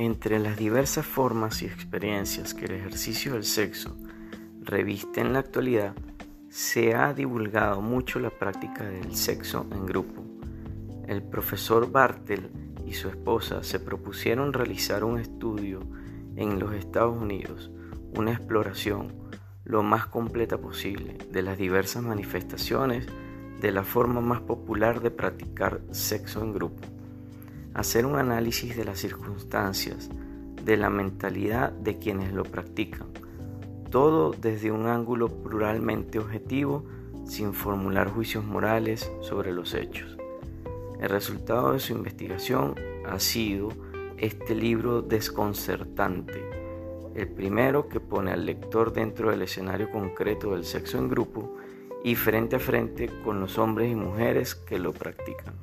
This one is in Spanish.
Entre las diversas formas y experiencias que el ejercicio del sexo reviste en la actualidad, se ha divulgado mucho la práctica del sexo en grupo. El profesor Bartel y su esposa se propusieron realizar un estudio en los Estados Unidos, una exploración lo más completa posible de las diversas manifestaciones de la forma más popular de practicar sexo en grupo. Hacer un análisis de las circunstancias, de la mentalidad de quienes lo practican, todo desde un ángulo pluralmente objetivo sin formular juicios morales sobre los hechos. El resultado de su investigación ha sido este libro desconcertante, el primero que pone al lector dentro del escenario concreto del sexo en grupo y frente a frente con los hombres y mujeres que lo practican.